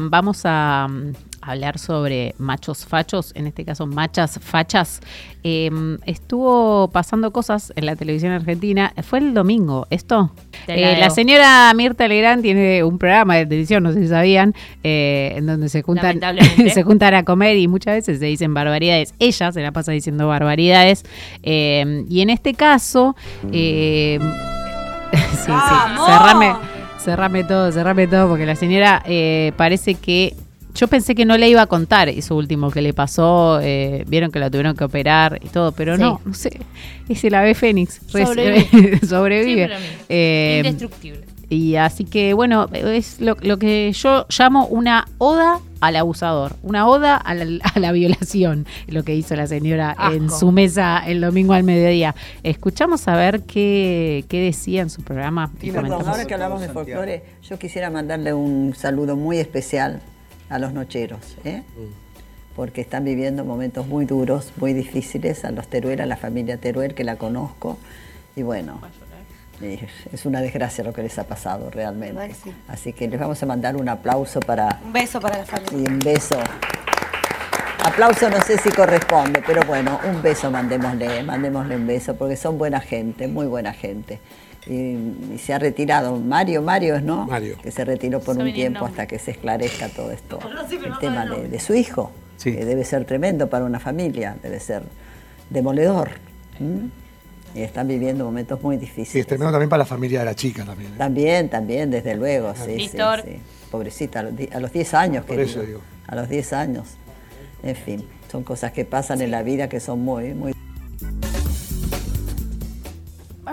Vamos a mm, hablar sobre machos fachos, en este caso machas fachas. Eh, estuvo pasando cosas en la televisión argentina. Fue el domingo, ¿esto? La Eh, la señora Mirta Legrand tiene un programa de televisión, no sé si sabían, eh, en donde se juntan, se juntan a comer y muchas veces se dicen barbaridades. Ella se la pasa diciendo barbaridades. Eh, y en este caso, eh, sí, sí, cerrame. Cerrame todo, cerrame todo, porque la señora eh, parece que. Yo pensé que no le iba a contar eso último que le pasó. eh, Vieron que la tuvieron que operar y todo, pero Sí. no, no sé. Es el ave fénix. Sobrevive. sobrevive. Eh, Indestructible. Y así que, bueno, es lo, lo que yo llamo una oda al abusador, una oda a la, a la violación, lo que hizo la señora en su mesa el domingo al mediodía. Escuchamos a ver qué, qué decía en su programa. y perdón, ahora que hablamos de folclore, yo quisiera mandarle un saludo muy especial a los nocheros, ¿eh? porque están viviendo momentos muy duros, muy difíciles, a los Teruel, a la familia Teruel, que la conozco, y bueno, es, una desgracia lo que les ha pasado realmente. sí. Así que les vamos a mandar un aplauso para, Un beso para la familia. y un beso. Aplauso no sé si corresponde, pero bueno, un beso mandémosle, mandémosle un beso, porque son buena gente, muy buena gente. Y, y se ha retirado Mario, Mario, ¿no? Mario. Que se retiró por un tiempo nombre. hasta que se esclarezca todo esto. el tema de, de su hijo, Sí. que debe ser tremendo para una familia, debe ser demoledor. ¿m? Y están viviendo momentos muy difíciles. Sí, es tremendo también para la familia de la chica también. ¿eh? También, también, desde luego, sí, Víctor. sí. Pobrecita, a los di- a los 10 años, Por eso digo. A los 10 años. En fin, son cosas que pasan en la vida que son muy, muy...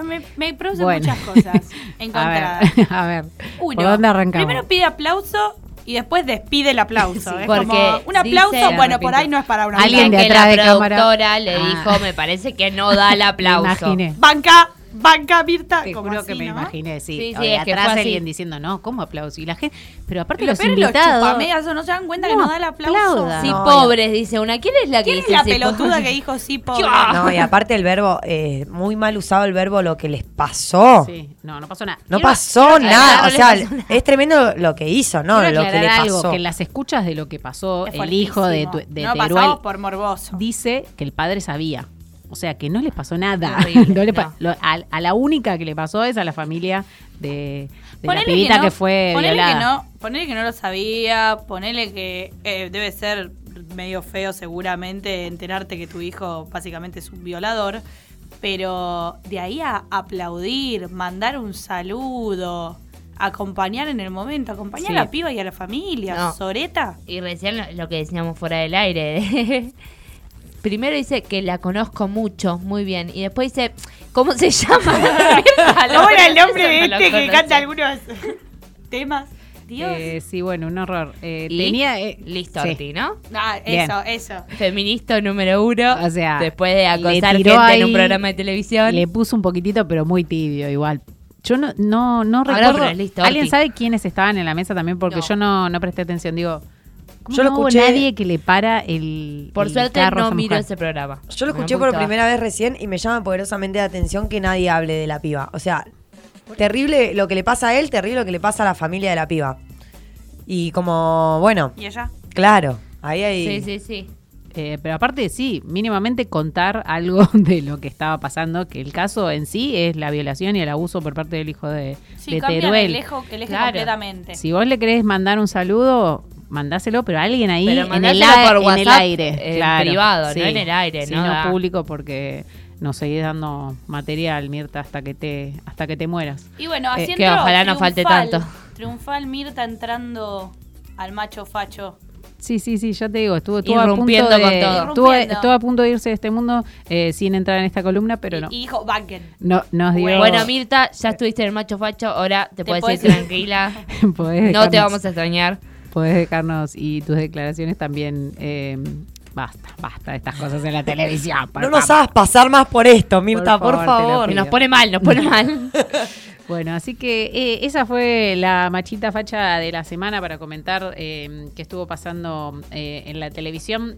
Me, me produce Bueno. muchas cosas A encontradas. ver, a ver. Uno, ¿por dónde arrancamos? primero pide aplauso y después despide el aplauso. es porque como un aplauso, bueno, por ahí no es para una Alguien de que atrás la de cámara. productora le Ah. dijo, me parece que no da el aplauso. imaginé. Banca, banca, Mirta. Te como juro así, que me ¿no? imaginé, sí. Sí, es que atrás así. alguien diciendo, no, ¿cómo aplauso? Y la gente, pero aparte lo los peor es los invitados. chupamegas, ¿no se dan cuenta que No no da el aplauso? Sí, No, pobres, dice una. ¿Quién es la que ¿Quién es dice la sí, pelotuda pobre? que dijo sí, pobre? No, y aparte el verbo, eh, muy mal usado el verbo lo que les pasó. Sí, no, no pasó nada. No Quiero- pasó quiero nada. aclarar, O no sea, pasó nada. es tremendo lo que hizo, ¿no? quiero Lo que le aclarar algo, pasó. que en las escuchas de lo que pasó, Es el hijo de, tu- de no Teruel pasamos por morboso. dice que el padre sabía. O sea, que no les pasó nada. Horrible, No le pa- no. lo- a, a la única que le pasó es a la familia de, de la pibita que, no- fue ponele violada. que no, ponele que no lo sabía, ponele que eh, debe ser medio feo seguramente enterarte que tu hijo básicamente es un violador, pero de ahí a aplaudir, mandar un saludo, acompañar en el momento, acompañar Sí. a la piba y a la familia, No. Soreta. Y recién lo, lo que decíamos fuera del aire. Primero dice que la conozco mucho, muy bien. Y después dice, ¿cómo se llama? ¿Cómo era el nombre de Eso este que conoce. canta algunos temas? Dios. Eh, sí, bueno, un horror. Eh, Y tenía. eh, Listo, sí. ¿no? Ah, Bien. eso, eso. Feminista número uno. O sea, después de acosar gente en ahí- un programa de televisión. Le puso un poquitito, pero muy tibio igual. Yo no, no, no Ahora recuerdo. listo, ¿Alguien sabe quiénes estaban en la mesa también? Porque No. yo no, no presté atención. Digo, ¿cómo Yo lo no hubo escuché- nadie que le para el. Por el suerte no miro mujer? ese programa. Yo lo escuché por primera vez recién y me llama poderosamente la atención que nadie hable de la piba. O sea, terrible lo que le pasa a él, terrible lo que le pasa a la familia de la piba. Y como, bueno, ¿Y ella? claro, ahí hay... Sí, sí, sí. Eh, pero aparte, sí, mínimamente contar algo de lo que estaba pasando, que el caso en sí es la violación y el abuso por parte del hijo de, Sí, de Teruel. el eje, el eje Claro. completamente. Si vos le querés mandar un saludo, mandáselo, pero alguien ahí Pero en el, por en el WhatsApp, aire. en claro. privado, no en el aire, Sí, no no público porque nos seguís dando material, Mirta, hasta que te, hasta que te mueras. Y bueno, Eh, así que entró ojalá no falte tanto. Triunfal Mirta entrando al macho facho. Sí, sí, sí, ya te digo, estuvo, estuvo a punto Irrumpiendo de, con todo. Estuvo, a punto de irse de este mundo eh, sin entrar en esta columna, pero no. y dijo, banquen. no nos dio. Bueno, Mirta, ya estuviste en el macho facho, ahora te, Te puedes ir tranquila. podés no te vamos a extrañar. Podés dejarnos y tus declaraciones también. eh, basta, basta de estas cosas en la televisión. No nos hagas pasar más por esto, Mirta, por, favor. Nos pone mal, nos pone mal. Bueno, así que eh, esa fue la machita facha de la semana para comentar eh, que estuvo pasando eh, en la televisión.